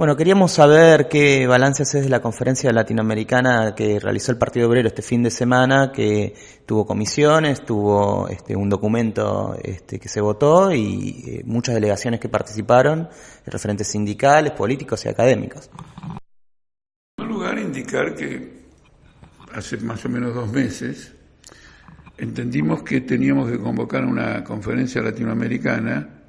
Bueno, queríamos saber qué balance haces de la conferencia latinoamericana que realizó el Partido Obrero este fin de semana, que tuvo comisiones, tuvo este, un documento este, que se votó y eh, muchas delegaciones que participaron, referentes sindicales, políticos y académicos. En primer lugar, indicar que hace más o menos dos meses entendimos que teníamos que convocar una conferencia latinoamericana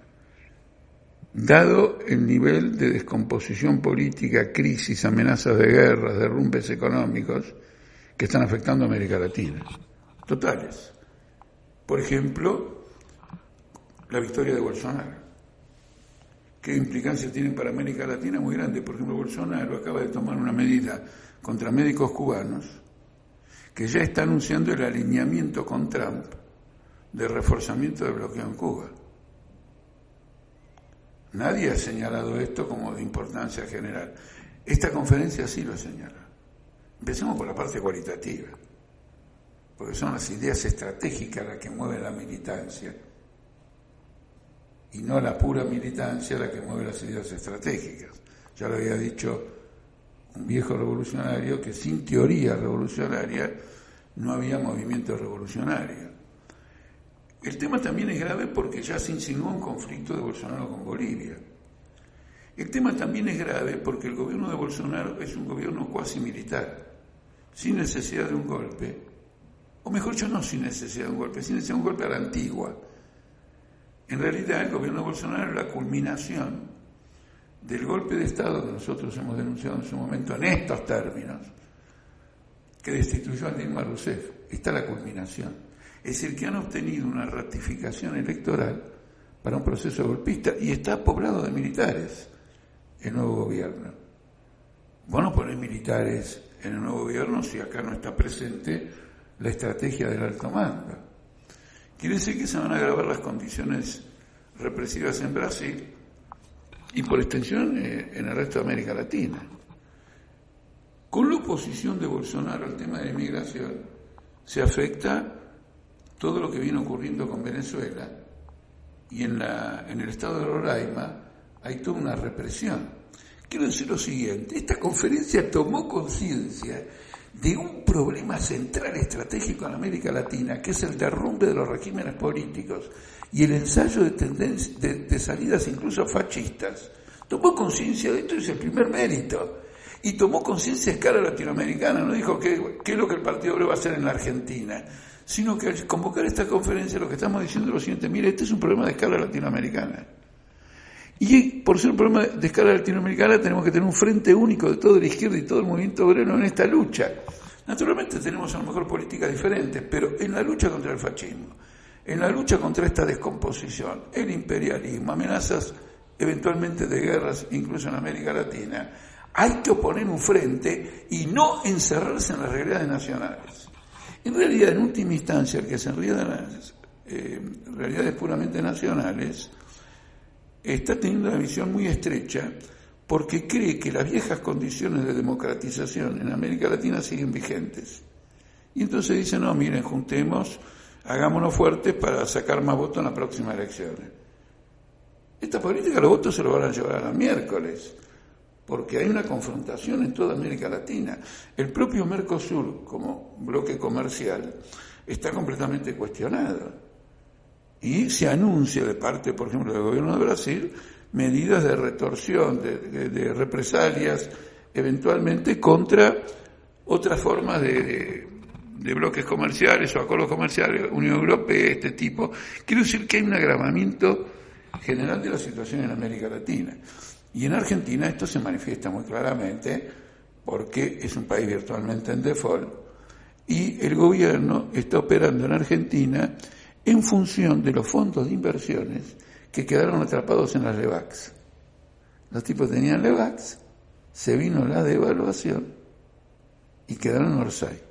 Dado el nivel de descomposición política, crisis, amenazas de guerras, derrumbes económicos que están afectando a América Latina, totales. Por ejemplo, la victoria de Bolsonaro. ¿Qué implicancias tiene para América Latina? Muy grande. Por ejemplo, Bolsonaro acaba de tomar una medida contra médicos cubanos que ya está anunciando el alineamiento con Trump de reforzamiento del bloqueo en Cuba. Nadie ha señalado esto como de importancia general. Esta conferencia sí lo señala. Empecemos por la parte cualitativa, porque son las ideas estratégicas las que mueven la militancia y no la pura militancia la que mueve las ideas estratégicas. Ya lo había dicho un viejo revolucionario que sin teoría revolucionaria no había movimiento revolucionario. El tema también es grave porque ya se insinuó un conflicto de Bolsonaro con Bolivia. El tema también es grave porque el gobierno de Bolsonaro es un gobierno cuasi militar, sin necesidad de un golpe, o mejor dicho, no sin necesidad de un golpe, sin necesidad de un golpe a la antigua. En realidad, el gobierno de Bolsonaro es la culminación del golpe de Estado que nosotros hemos denunciado en su momento en estos términos, que destituyó a Dilma Rousseff. Está la culminación es el que han obtenido una ratificación electoral para un proceso golpista y está poblado de militares el nuevo gobierno. Bueno, poner militares en el nuevo gobierno si acá no está presente la estrategia del alto mando. Quiere decir que se van a agravar las condiciones represivas en Brasil y por extensión eh, en el resto de América Latina. Con la oposición de Bolsonaro al tema de la inmigración se afecta todo lo que viene ocurriendo con Venezuela y en, la, en el estado de Roraima hay toda una represión. Quiero decir lo siguiente, esta conferencia tomó conciencia de un problema central estratégico en América Latina, que es el derrumbe de los regímenes políticos y el ensayo de, de, salidas incluso fascistas. Tomó conciencia de esto, es el primer mérito. Y tomó conciencia a escala latinoamericana, no dijo qué, qué es lo que el Partido Obrero va a hacer en la Argentina sino que al convocar esta conferencia lo que estamos diciendo es lo siguiente, mire, este es un problema de escala latinoamericana. Y por ser un problema de escala latinoamericana tenemos que tener un frente único de toda la izquierda y todo el movimiento obrero en esta lucha. Naturalmente tenemos a lo mejor políticas diferentes, pero en la lucha contra el fascismo, en la lucha contra esta descomposición, el imperialismo, amenazas eventualmente de guerras, incluso en América Latina, hay que oponer un frente y no encerrarse en las realidades nacionales. En realidad, en última instancia, el que se enreda de las eh, realidades puramente nacionales está teniendo una visión muy estrecha porque cree que las viejas condiciones de democratización en América Latina siguen vigentes. Y entonces dice, no, miren, juntemos, hagámonos fuertes para sacar más votos en las próximas elecciones. Esta política los votos se lo van a llevar a la miércoles porque hay una confrontación en toda América Latina. El propio Mercosur, como bloque comercial, está completamente cuestionado. Y se anuncia de parte, por ejemplo, del gobierno de Brasil, medidas de retorsión, de, represalias, eventualmente contra otras formas de, de, bloques comerciales o acuerdos comerciales, Unión Europea, este tipo. Quiero decir que hay un agravamiento general de la situación en América Latina. Y en Argentina esto se manifiesta muy claramente porque es un país virtualmente en default y el gobierno está operando en Argentina en función de los fondos de inversiones que quedaron atrapados en las LEVAX. Los tipos tenían LEVAX, se vino la devaluación y quedaron en Orsay.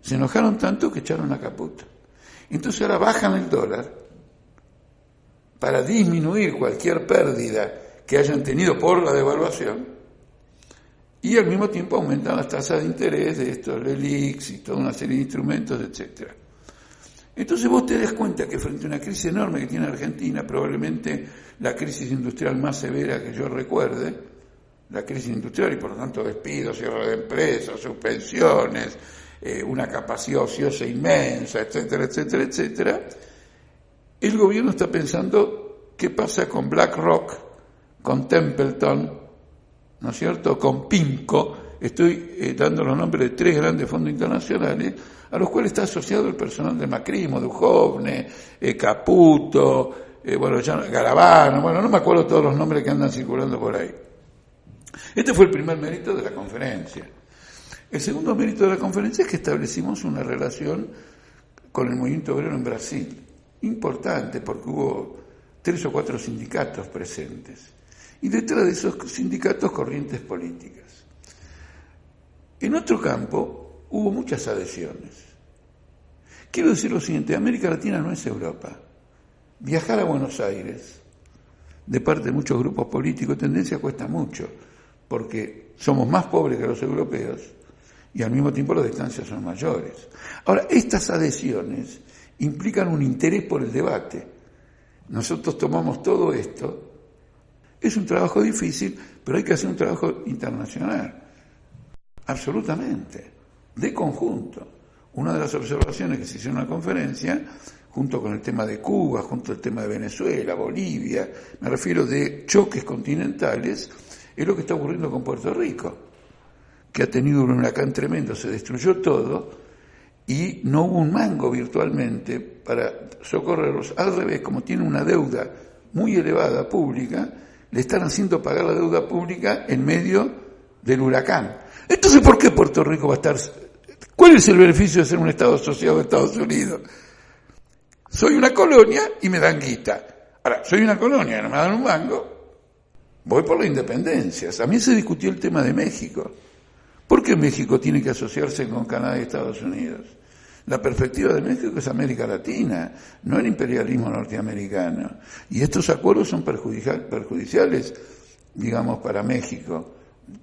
Se enojaron tanto que echaron la caputa. Entonces ahora bajan el dólar para disminuir cualquier pérdida que hayan tenido por la devaluación y al mismo tiempo aumentan las tasas de interés de estos LELIX y toda una serie de instrumentos, etc. Entonces vos te das cuenta que frente a una crisis enorme que tiene Argentina, probablemente la crisis industrial más severa que yo recuerde, la crisis industrial y por lo tanto despidos, cierre de empresas, suspensiones, eh, una capacidad ociosa inmensa, etcétera, etcétera, etcétera, el gobierno está pensando qué pasa con BlackRock, con Templeton, ¿no es cierto?, con PIMCO, estoy eh, dando los nombres de tres grandes fondos internacionales, a los cuales está asociado el personal de Macrimo, Duhovne, eh, Caputo, eh, bueno, ya, Garabano, bueno, no me acuerdo todos los nombres que andan circulando por ahí. Este fue el primer mérito de la conferencia. El segundo mérito de la conferencia es que establecimos una relación con el movimiento obrero en Brasil, importante porque hubo tres o cuatro sindicatos presentes y detrás de esos sindicatos corrientes políticas. En otro campo hubo muchas adhesiones. Quiero decir lo siguiente, América Latina no es Europa. Viajar a Buenos Aires de parte de muchos grupos políticos tendencia cuesta mucho, porque somos más pobres que los europeos y al mismo tiempo las distancias son mayores. Ahora, estas adhesiones implican un interés por el debate. Nosotros tomamos todo esto es un trabajo difícil, pero hay que hacer un trabajo internacional. Absolutamente. De conjunto. Una de las observaciones que se hizo en la conferencia, junto con el tema de Cuba, junto al tema de Venezuela, Bolivia, me refiero de choques continentales, es lo que está ocurriendo con Puerto Rico, que ha tenido un huracán tremendo, se destruyó todo y no hubo un mango virtualmente para socorrerlos. Al revés, como tiene una deuda muy elevada pública, le están haciendo pagar la deuda pública en medio del huracán. Entonces, ¿por qué Puerto Rico va a estar... ¿Cuál es el beneficio de ser un Estado asociado a Estados Unidos? Soy una colonia y me dan guita. Ahora, soy una colonia no me dan un mango, voy por la independencia. También se discutió el tema de México. ¿Por qué México tiene que asociarse con Canadá y Estados Unidos? La perspectiva de México es América Latina, no el imperialismo norteamericano. Y estos acuerdos son perjudiciales, digamos, para México,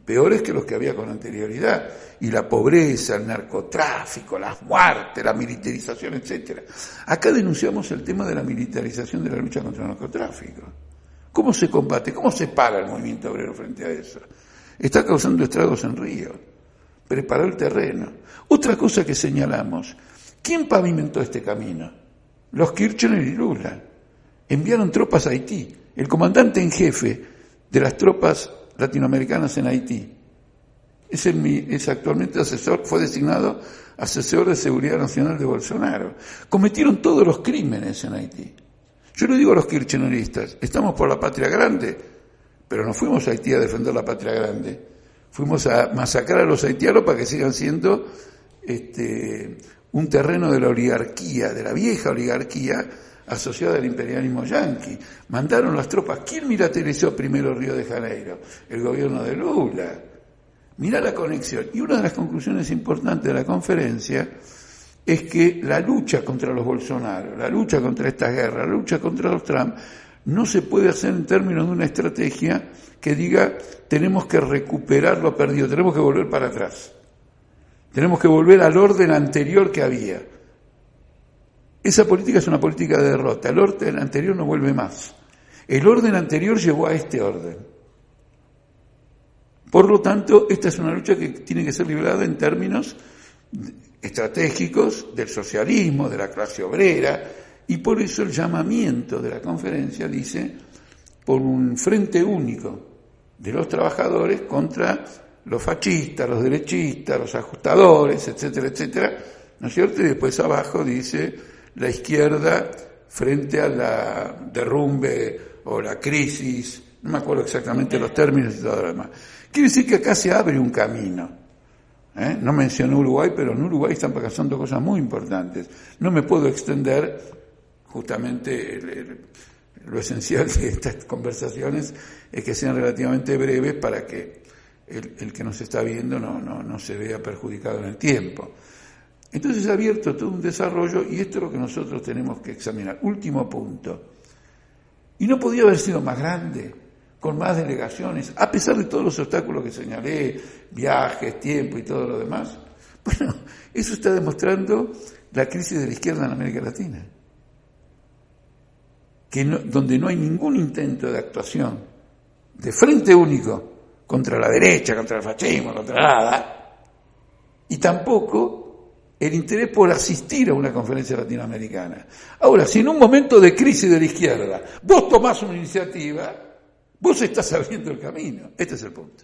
peores que los que había con anterioridad. Y la pobreza, el narcotráfico, las muertes, la militarización, etc. Acá denunciamos el tema de la militarización de la lucha contra el narcotráfico. ¿Cómo se combate? ¿Cómo se para el movimiento obrero frente a eso? Está causando estragos en Río. Preparó el terreno. Otra cosa que señalamos, ¿quién pavimentó este camino? Los Kirchner y Lula. Enviaron tropas a Haití. El comandante en jefe de las tropas latinoamericanas en Haití es, actualmente asesor, fue designado asesor de seguridad nacional de Bolsonaro. Cometieron todos los crímenes en Haití. Yo le digo a los kirchneristas, estamos por la patria grande, pero no fuimos a Haití a defender la patria grande. Fuimos a masacrar a los haitianos para que sigan siendo este, un terreno de la oligarquía, de la vieja oligarquía asociada al imperialismo yanqui. Mandaron las tropas. ¿Quién militarizó primero Río de Janeiro? El gobierno de Lula. Mirá la conexión. Y una de las conclusiones importantes de la conferencia es que la lucha contra los Bolsonaro, la lucha contra esta guerra, la lucha contra los Trump, no se puede hacer en términos de una estrategia que diga tenemos que recuperar lo perdido, tenemos que volver para atrás. Tenemos que volver al orden anterior que había. Esa política es una política de derrota. El orden anterior no vuelve más. El orden anterior llevó a este orden. Por lo tanto, esta es una lucha que tiene que ser librada en términos estratégicos del socialismo, de la clase obrera, y por eso el llamamiento de la conferencia dice por un frente único de los trabajadores contra los fascistas, los derechistas, los ajustadores, etcétera, etcétera, ¿no es cierto? Y después abajo dice la izquierda frente a la derrumbe o la crisis, no me acuerdo exactamente los términos y todo lo demás. Quiere decir que acá se abre un camino. ¿eh? No menciono Uruguay, pero en Uruguay están pasando cosas muy importantes. No me puedo extender justamente lo esencial de estas conversaciones es que sean relativamente breves para que el, que nos está viendo no, no, no se vea perjudicado en el tiempo. Entonces ha abierto todo un desarrollo y esto es lo que nosotros tenemos que examinar. Último punto. Y no podía haber sido más grande, con más delegaciones, a pesar de todos los obstáculos que señalé, viajes, tiempo y todo lo demás. Bueno, eso está demostrando la crisis de la izquierda en América Latina, que donde no hay ningún intento de actuación de frente único contra la derecha, contra el fascismo, contra nada, y tampoco el interés por asistir a una conferencia latinoamericana. Ahora, si en un momento de crisis de la izquierda vos tomás una iniciativa, vos estás abriendo el camino. Este es el punto.